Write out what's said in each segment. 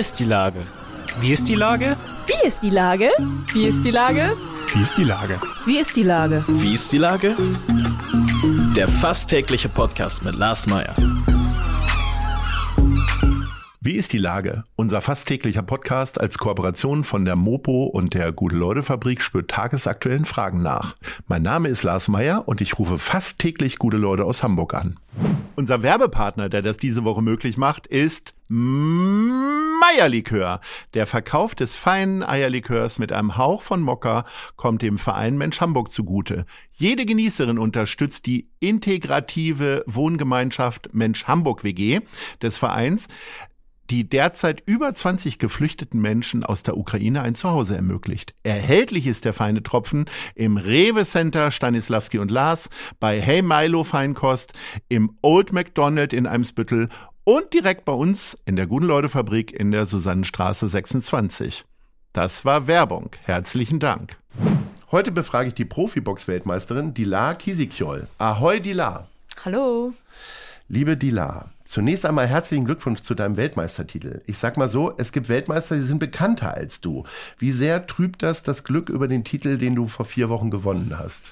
ist die Lage? Wie ist die Lage? Wie ist die Lage? Wie ist die Lage? Wie ist die Lage? Wie ist die Lage? Wie ist die Lage? Der fast tägliche Podcast mit Lars Meyer. Wie ist die Lage? Unser fast täglicher Podcast als Kooperation von der Mopo und der Gute-Leute-Fabrik spürt tagesaktuellen Fragen nach. Mein Name ist Lars Meyer und ich rufe fast täglich gute Leute aus Hamburg an. Unser Werbepartner, der das diese Woche möglich macht, ist Meierlikör. Der Verkauf des feinen Eierlikörs mit einem Hauch von Mokka kommt dem Verein Mensch Hamburg zugute. Jede Genießerin unterstützt die integrative Wohngemeinschaft Mensch Hamburg WG des Vereins die derzeit über 20 geflüchteten Menschen aus der Ukraine ein Zuhause ermöglicht. Erhältlich ist der feine Tropfen im Rewe Center Stanislavski und Lars, bei Hey Milo Feinkost, im Old McDonald in Eimsbüttel und direkt bei uns in der Guten Leute Fabrik in der Susannenstraße 26. Das war Werbung. Herzlichen Dank. Heute befrage ich die Profibox-Weltmeisterin Dilar Kisikjol. Ahoi Dilar. Hallo. Liebe Dilar, Zunächst einmal herzlichen Glückwunsch zu deinem Weltmeistertitel. Ich sag mal so, es gibt Weltmeister, die sind bekannter als du. Wie sehr trübt das das Glück über den Titel, den du vor vier Wochen gewonnen hast?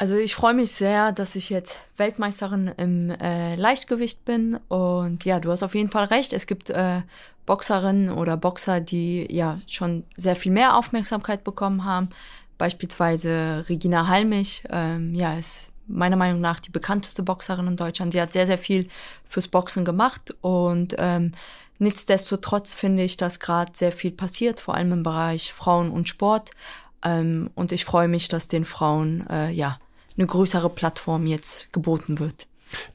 Also ich freue mich sehr, dass ich jetzt Weltmeisterin im äh, Leichtgewicht bin. Und ja, du hast auf jeden Fall recht. Es gibt äh, Boxerinnen oder Boxer, die ja schon sehr viel mehr Aufmerksamkeit bekommen haben. Beispielsweise Regina Halmich, ähm, ja, ist meiner Meinung nach die bekannteste Boxerin in Deutschland. Sie hat sehr, sehr viel fürs Boxen gemacht und ähm, nichtsdestotrotz finde ich, dass gerade sehr viel passiert, vor allem im Bereich Frauen und Sport. Ähm, und ich freue mich, dass den Frauen äh, ja eine größere Plattform jetzt geboten wird.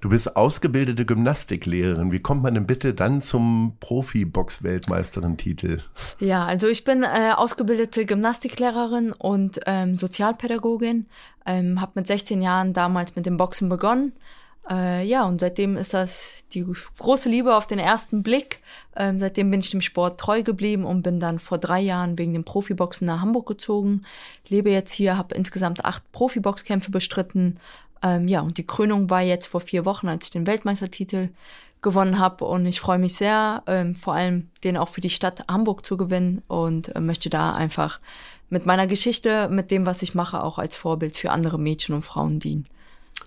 Du bist ausgebildete Gymnastiklehrerin. Wie kommt man denn bitte dann zum Profi-Box-Weltmeisterin-Titel? Ja, also ich bin äh, ausgebildete Gymnastiklehrerin und ähm, Sozialpädagogin. Ähm, habe mit 16 Jahren damals mit dem Boxen begonnen. Äh, ja, und seitdem ist das die große Liebe auf den ersten Blick. Ähm, seitdem bin ich dem Sport treu geblieben und bin dann vor drei Jahren wegen dem Profiboxen nach Hamburg gezogen. Lebe jetzt hier, habe insgesamt acht Profiboxkämpfe bestritten ähm, ja, und die Krönung war jetzt vor vier Wochen, als ich den Weltmeistertitel gewonnen habe. Und ich freue mich sehr, ähm, vor allem den auch für die Stadt Hamburg zu gewinnen und äh, möchte da einfach mit meiner Geschichte, mit dem, was ich mache, auch als Vorbild für andere Mädchen und Frauen dienen.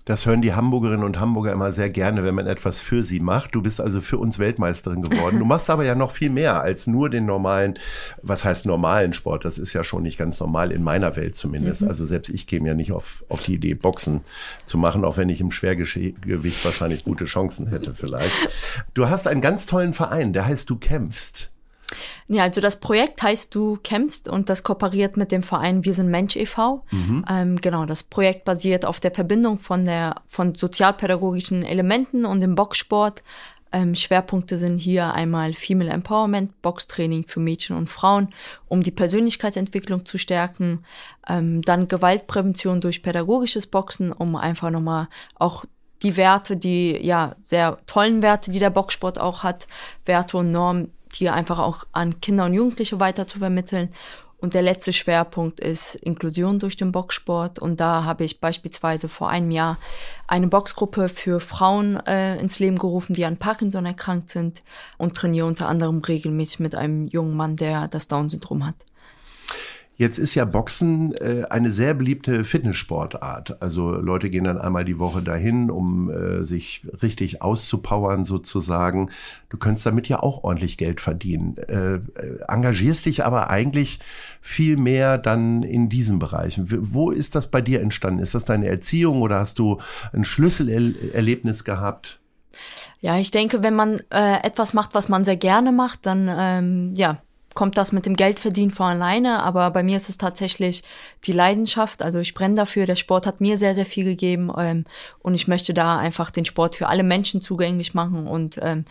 Das hören die Hamburgerinnen und Hamburger immer sehr gerne, wenn man etwas für sie macht. Du bist also für uns Weltmeisterin geworden. Du machst aber ja noch viel mehr als nur den normalen, was heißt normalen Sport? Das ist ja schon nicht ganz normal in meiner Welt zumindest. Mhm. Also selbst ich käme ja nicht auf, auf die Idee, Boxen zu machen, auch wenn ich im Schwergewicht wahrscheinlich gute Chancen hätte vielleicht. Du hast einen ganz tollen Verein, der heißt Du kämpfst. Ja, also das Projekt heißt Du kämpfst und das kooperiert mit dem Verein Wir sind Mensch e.V. Mhm. Ähm, genau, das Projekt basiert auf der Verbindung von der von sozialpädagogischen Elementen und dem Boxsport. Ähm, Schwerpunkte sind hier einmal Female Empowerment, Boxtraining für Mädchen und Frauen, um die Persönlichkeitsentwicklung zu stärken. Ähm, dann Gewaltprävention durch pädagogisches Boxen, um einfach nochmal auch die Werte, die ja sehr tollen Werte, die der Boxsport auch hat, Werte und Normen die einfach auch an Kinder und Jugendliche weiter zu vermitteln. Und der letzte Schwerpunkt ist Inklusion durch den Boxsport. Und da habe ich beispielsweise vor einem Jahr eine Boxgruppe für Frauen äh, ins Leben gerufen, die an Parkinson erkrankt sind und trainiere unter anderem regelmäßig mit einem jungen Mann, der das Down-Syndrom hat. Jetzt ist ja Boxen äh, eine sehr beliebte Fitnesssportart. Also Leute gehen dann einmal die Woche dahin, um äh, sich richtig auszupowern sozusagen. Du könntest damit ja auch ordentlich Geld verdienen. Äh, äh engagierst dich aber eigentlich viel mehr dann in diesen Bereichen. Wo ist das bei dir entstanden? Ist das deine Erziehung oder hast du ein Schlüsselerlebnis gehabt? Ja, ich denke, wenn man äh, etwas macht, was man sehr gerne macht, dann ähm, ja, kommt das mit dem Geldverdienen von alleine, aber bei mir ist es tatsächlich die Leidenschaft. Also ich brenne dafür. Der Sport hat mir sehr, sehr viel gegeben ähm, und ich möchte da einfach den Sport für alle Menschen zugänglich machen und ähm,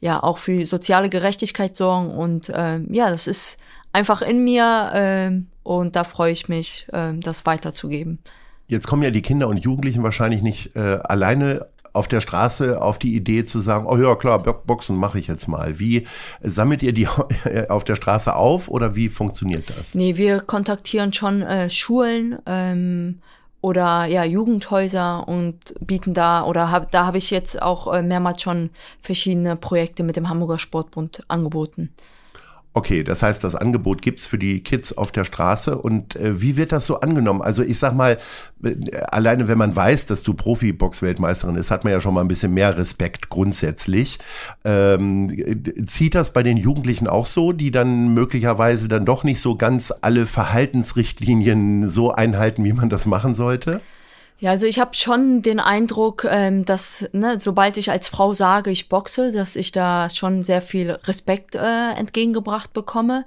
ja auch für soziale Gerechtigkeit sorgen. Und ähm, ja, das ist einfach in mir ähm, und da freue ich mich, ähm, das weiterzugeben. Jetzt kommen ja die Kinder und Jugendlichen wahrscheinlich nicht äh, alleine auf der Straße auf die Idee zu sagen, oh ja klar, Boxen mache ich jetzt mal. Wie sammelt ihr die auf der Straße auf oder wie funktioniert das? Nee, wir kontaktieren schon äh, Schulen ähm, oder ja Jugendhäuser und bieten da oder hab, da habe ich jetzt auch äh, mehrmals schon verschiedene Projekte mit dem Hamburger Sportbund angeboten. Okay, das heißt, das Angebot gibt's für die Kids auf der Straße. Und äh, wie wird das so angenommen? Also ich sag mal, äh, alleine wenn man weiß, dass du Profi-Box-Weltmeisterin ist, hat man ja schon mal ein bisschen mehr Respekt grundsätzlich. Ähm, zieht das bei den Jugendlichen auch so, die dann möglicherweise dann doch nicht so ganz alle Verhaltensrichtlinien so einhalten, wie man das machen sollte? Ja, also ich habe schon den Eindruck, ähm, dass ne, sobald ich als Frau sage, ich boxe, dass ich da schon sehr viel Respekt äh, entgegengebracht bekomme.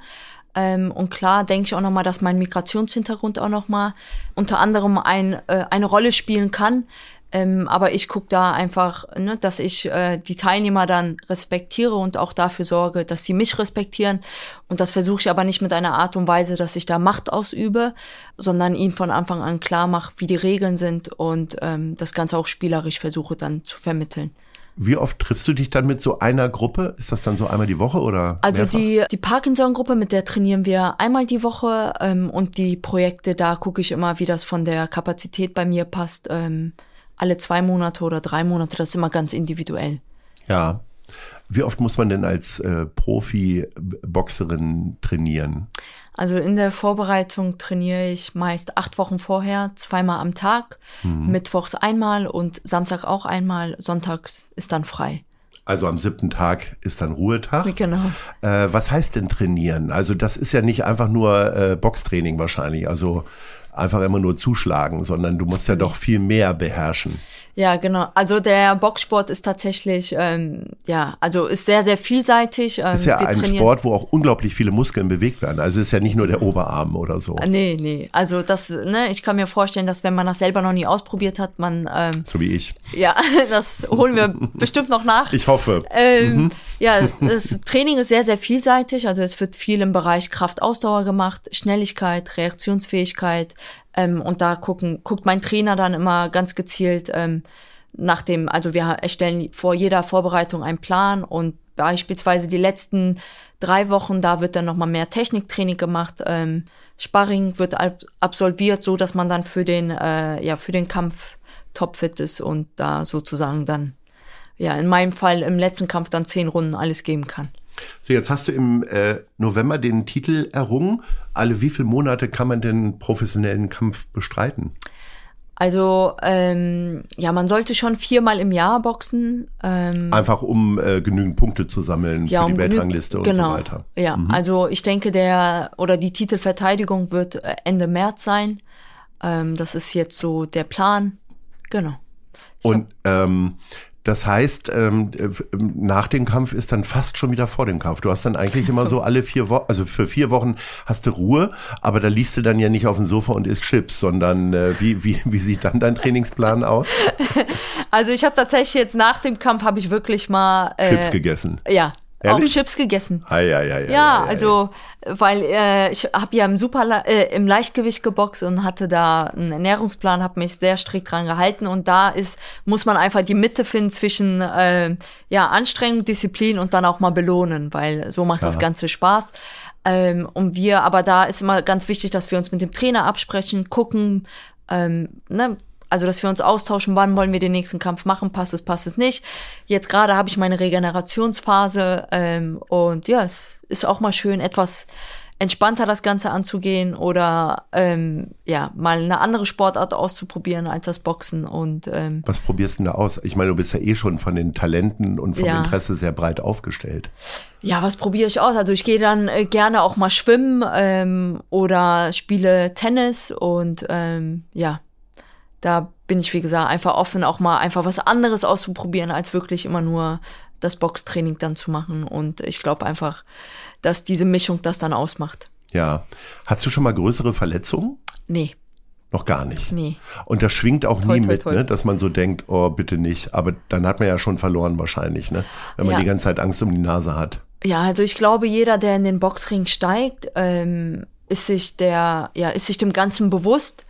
Ähm, und klar denke ich auch nochmal, dass mein Migrationshintergrund auch nochmal unter anderem ein, äh, eine Rolle spielen kann. Ähm, aber ich gucke da einfach, ne, dass ich äh, die Teilnehmer dann respektiere und auch dafür sorge, dass sie mich respektieren. Und das versuche ich aber nicht mit einer Art und Weise, dass ich da Macht ausübe, sondern ihnen von Anfang an klar mache, wie die Regeln sind und ähm, das Ganze auch spielerisch versuche dann zu vermitteln. Wie oft triffst du dich dann mit so einer Gruppe? Ist das dann so einmal die Woche oder? Also mehrfach? die, die Parkinson-Gruppe, mit der trainieren wir einmal die Woche ähm, und die Projekte, da gucke ich immer, wie das von der Kapazität bei mir passt. Ähm, alle zwei Monate oder drei Monate, das ist immer ganz individuell. Ja. Wie oft muss man denn als äh, Profi-Boxerin trainieren? Also in der Vorbereitung trainiere ich meist acht Wochen vorher, zweimal am Tag, mhm. mittwochs einmal und Samstag auch einmal, sonntags ist dann frei. Also am siebten Tag ist dann Ruhetag. Genau. Äh, was heißt denn trainieren? Also das ist ja nicht einfach nur äh, Boxtraining wahrscheinlich. Also einfach immer nur zuschlagen, sondern du musst ja doch viel mehr beherrschen. Ja, genau. Also der Boxsport ist tatsächlich, ähm, ja, also ist sehr, sehr vielseitig. Ähm, ist ja ein Sport, wo auch unglaublich viele Muskeln bewegt werden. Also ist ja nicht nur der Oberarm oder so. Ah, nee, nee. Also das, ne, ich kann mir vorstellen, dass wenn man das selber noch nie ausprobiert hat, man. Ähm, so wie ich. Ja, das holen wir bestimmt noch nach. Ich hoffe. Ähm, mhm. Ja, das Training ist sehr, sehr vielseitig. Also es wird viel im Bereich Kraft-Ausdauer gemacht, Schnelligkeit, Reaktionsfähigkeit, ähm, und da gucken, guckt mein Trainer dann immer ganz gezielt ähm, nach dem, also wir erstellen vor jeder Vorbereitung einen Plan und beispielsweise die letzten drei Wochen, da wird dann nochmal mehr Techniktraining gemacht. Ähm, Sparring wird absolviert, so dass man dann für den, äh, ja, für den Kampf topfit ist und da sozusagen dann, ja, in meinem Fall im letzten Kampf dann zehn Runden alles geben kann. So, jetzt hast du im äh, November den Titel errungen. Alle wie viele Monate kann man denn professionellen Kampf bestreiten? Also ähm, ja, man sollte schon viermal im Jahr boxen. Ähm, Einfach um äh, genügend Punkte zu sammeln ja, für die um Weltrangliste und genau, so weiter. Ja, mhm. also ich denke, der oder die Titelverteidigung wird äh, Ende März sein. Ähm, das ist jetzt so der Plan. Genau. Ich und ähm, das heißt, ähm, äh, nach dem Kampf ist dann fast schon wieder vor dem Kampf. Du hast dann eigentlich immer so alle vier Wochen, also für vier Wochen hast du Ruhe, aber da liegst du dann ja nicht auf dem Sofa und isst Chips, sondern äh, wie, wie, wie sieht dann dein Trainingsplan aus? Also ich habe tatsächlich jetzt nach dem Kampf habe ich wirklich mal äh, Chips gegessen. Ja, Ehrlich? Auch Chips gegessen. Ah, ja, ja, ja, ja, ja, also weil äh, ich habe ja im Super äh, im Leichtgewicht geboxt und hatte da einen Ernährungsplan, habe mich sehr strikt dran gehalten und da ist muss man einfach die Mitte finden zwischen äh, ja Anstrengung, Disziplin und dann auch mal belohnen, weil so macht ja. das Ganze Spaß. Ähm, und wir, aber da ist immer ganz wichtig, dass wir uns mit dem Trainer absprechen, gucken, ähm, ne, also, dass wir uns austauschen, wann wollen wir den nächsten Kampf machen, passt es, passt es nicht. Jetzt gerade habe ich meine Regenerationsphase ähm, und ja, es ist auch mal schön, etwas entspannter das Ganze anzugehen oder ähm, ja, mal eine andere Sportart auszuprobieren als das Boxen. Und ähm, was probierst du denn da aus? Ich meine, du bist ja eh schon von den Talenten und vom ja. Interesse sehr breit aufgestellt. Ja, was probiere ich aus? Also ich gehe dann äh, gerne auch mal schwimmen ähm, oder spiele Tennis und ähm, ja, da bin ich, wie gesagt, einfach offen, auch mal einfach was anderes auszuprobieren, als wirklich immer nur das Boxtraining dann zu machen. Und ich glaube einfach, dass diese Mischung das dann ausmacht. Ja. Hast du schon mal größere Verletzungen? Nee. Noch gar nicht. Nee. Und das schwingt auch toll, nie toll, mit, toll. Ne? dass man so denkt, oh, bitte nicht. Aber dann hat man ja schon verloren wahrscheinlich, ne? wenn man ja. die ganze Zeit Angst um die Nase hat. Ja, also ich glaube, jeder, der in den Boxring steigt, ähm, ist sich der, ja, ist sich dem Ganzen bewusst.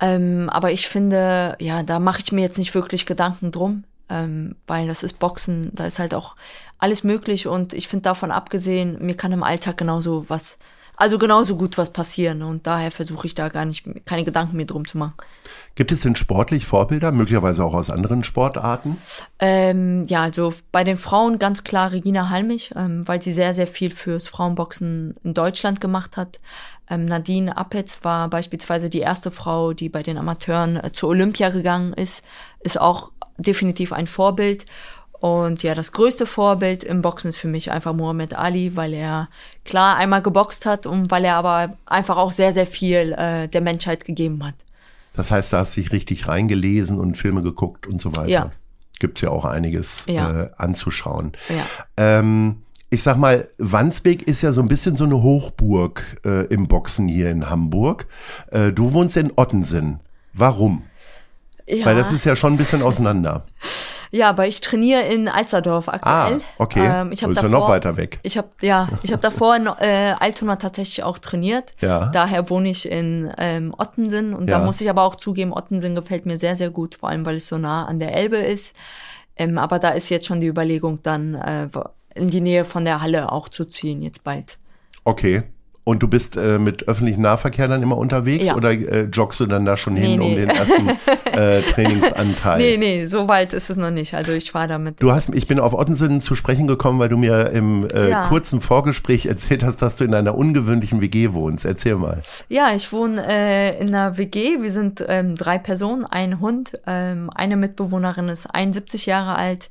Ähm, aber ich finde, ja, da mache ich mir jetzt nicht wirklich Gedanken drum, ähm, weil das ist Boxen, da ist halt auch alles möglich und ich finde davon abgesehen, mir kann im Alltag genauso was, also genauso gut was passieren. Und daher versuche ich da gar nicht, keine Gedanken mehr drum zu machen. Gibt es denn sportlich Vorbilder, möglicherweise auch aus anderen Sportarten? Ähm, ja, also bei den Frauen ganz klar Regina Halmich, ähm, weil sie sehr, sehr viel fürs Frauenboxen in Deutschland gemacht hat. Ähm, Nadine Appetz war beispielsweise die erste Frau, die bei den Amateuren äh, zur Olympia gegangen ist, ist auch definitiv ein Vorbild. Und ja, das größte Vorbild im Boxen ist für mich einfach Muhammad Ali, weil er klar einmal geboxt hat und weil er aber einfach auch sehr, sehr viel äh, der Menschheit gegeben hat. Das heißt, da hast du dich richtig reingelesen und Filme geguckt und so weiter. Ja. Gibt's ja auch einiges Ja. äh, anzuschauen. Ja. Ähm, ich sag mal, Wandsbek ist ja so ein bisschen so eine Hochburg äh, im Boxen hier in Hamburg. Äh, du wohnst in Ottensen. Warum? Ja. Weil das ist ja schon ein bisschen auseinander. Ja, aber ich trainiere in Alsterdorf aktuell. Ah, okay. Ähm, ich habe ist ja davor, noch weiter weg. Ich habe ja, ich habe davor in äh, Altona tatsächlich auch trainiert. Ja. Daher wohne ich in ähm, Ottensen und Ja. da muss ich aber auch zugeben, Ottensen gefällt mir sehr sehr gut, vor allem weil es so nah an der Elbe ist. Ähm, aber da ist jetzt schon die Überlegung, dann äh, in die Nähe von der Halle auch zu ziehen jetzt bald. Okay. Und du bist äh, mit öffentlichem Nahverkehr dann immer unterwegs Ja. oder äh, joggst du dann da schon hin Nee, um nee. den ersten äh, Trainingsanteil? Nee, nee, so weit ist es noch nicht. Also ich fahre damit. Du hast, ich bin auf Ottensen zu sprechen gekommen, weil du mir im äh, Ja. kurzen Vorgespräch erzählt hast, dass du in einer ungewöhnlichen WG wohnst. Erzähl mal. Ja, ich wohne äh, in einer WG. Wir sind ähm, drei Personen, ein Hund. Ähm, eine Mitbewohnerin ist 71 Jahre alt,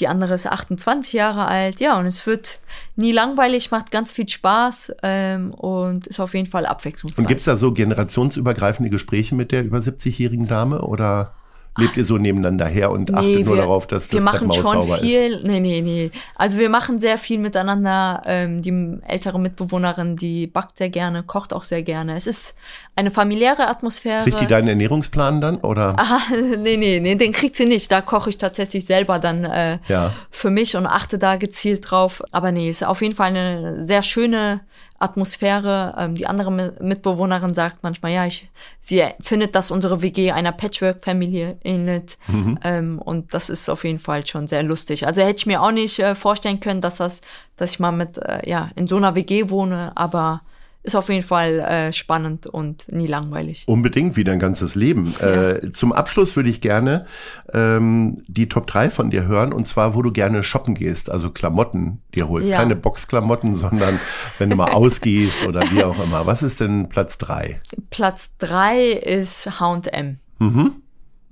die andere ist 28 Jahre alt. Ja, und es wird nie langweilig, macht ganz viel Spaß ähm, und ist auf jeden Fall abwechslungsreich. Und gibt's da so generationsübergreifende Gespräche mit der über 70-jährigen Dame oder lebt ihr so nebeneinander her und achtet nur darauf, dass wir das machen Treppenhaus schon sauber ist? viel. Nee, nee, nee. Also wir machen sehr viel miteinander. Ähm, die ältere Mitbewohnerin, die backt sehr gerne, kocht auch sehr gerne. Es ist eine familiäre Atmosphäre. Kriegt die deinen Ernährungsplan dann oder? Ah, nee, nee, nee, den kriegt sie nicht. Da koche ich tatsächlich selber dann äh, Ja. für mich und achte da gezielt drauf. Aber nee, ist auf jeden Fall eine sehr schöne Atmosphäre. Ähm, die andere Mi- Mitbewohnerin sagt manchmal, ja, ich, sie findet, dass unsere WG einer Patchwork-Familie ähnelt. Ähm, und das ist auf jeden Fall schon sehr lustig. Also hätte ich mir auch nicht äh, vorstellen können, dass das, dass ich mal mit, äh, ja, in so einer WG wohne, aber ist auf jeden Fall äh, spannend und nie langweilig. Unbedingt wie dein ganzes Leben. Äh, zum Abschluss würde ich gerne ähm, die Top 3 von dir hören und zwar, wo du gerne shoppen gehst, also Klamotten dir holst. Ja. Keine Boxklamotten, sondern wenn du mal ausgehst oder wie auch immer. Was ist denn Platz 3? Platz drei ist H&M.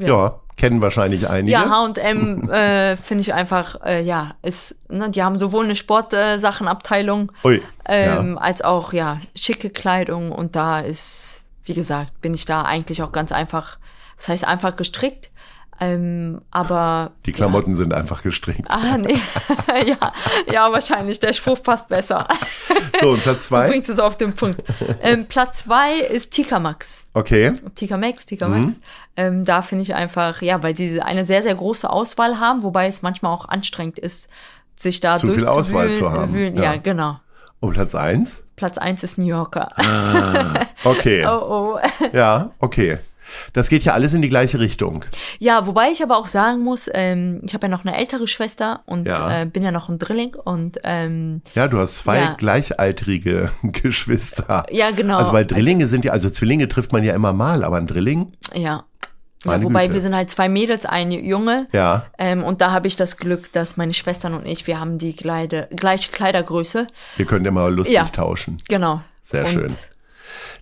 Ja. kennen wahrscheinlich einige. Ja, H&M äh, finde ich einfach, äh, ja, ist, ne, die haben sowohl eine Sportsachenabteilung Ui, ähm, als auch, ja, schicke Kleidung und da ist, wie gesagt, bin ich da eigentlich auch ganz einfach, das heißt einfach gestrickt, ähm, aber Die Klamotten sind einfach gestrickt. Ah, nee. ja, ja, wahrscheinlich. Der Spruch passt besser. So, und Platz Du zwei. bringst es auf den Punkt. Ähm, Platz zwei ist Tika Max. Okay. Tika Max, Tika Mhm. Max. Ähm, da finde ich einfach, ja, weil sie eine sehr, sehr große Auswahl haben, wobei es manchmal auch anstrengend ist, sich da Zu viel. Auswahl zu haben, ja. Ja. genau. Und Platz eins. Platz eins ist New Yorker. Okay. Oh, oh. Ja, okay. Das geht ja alles in die gleiche Richtung. Ja, wobei ich aber auch sagen muss, ähm, ich habe ja noch eine ältere Schwester und Ja. äh, bin ja noch ein Drilling und ähm, Ja, du hast zwei Ja. gleichaltrige Geschwister. ja, genau. Also weil Drillinge sind ja, also Zwillinge trifft man ja immer mal, aber ein Drilling, Ja. Ja wobei Güte. wir sind halt zwei Mädels, ein Junge. ja. Ähm, und da habe ich das Glück, dass meine Schwestern und ich, wir haben die Kleide, gleiche Kleidergröße. Ihr könnt immer lustig Ja. tauschen. Genau. Sehr und schön.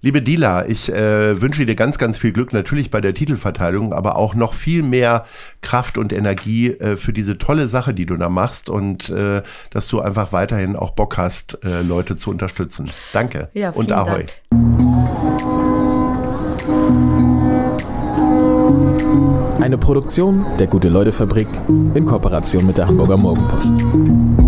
Liebe Dila, ich äh, wünsche dir ganz, ganz viel Glück natürlich bei der Titelverteilung, aber auch noch viel mehr Kraft und Energie äh, für diese tolle Sache, die du da machst und äh, dass du einfach weiterhin auch Bock hast, äh, Leute zu unterstützen. Danke Ja, und Ahoi. Dank. Eine Produktion der Gute-Leute-Fabrik in Kooperation mit der Hamburger Morgenpost.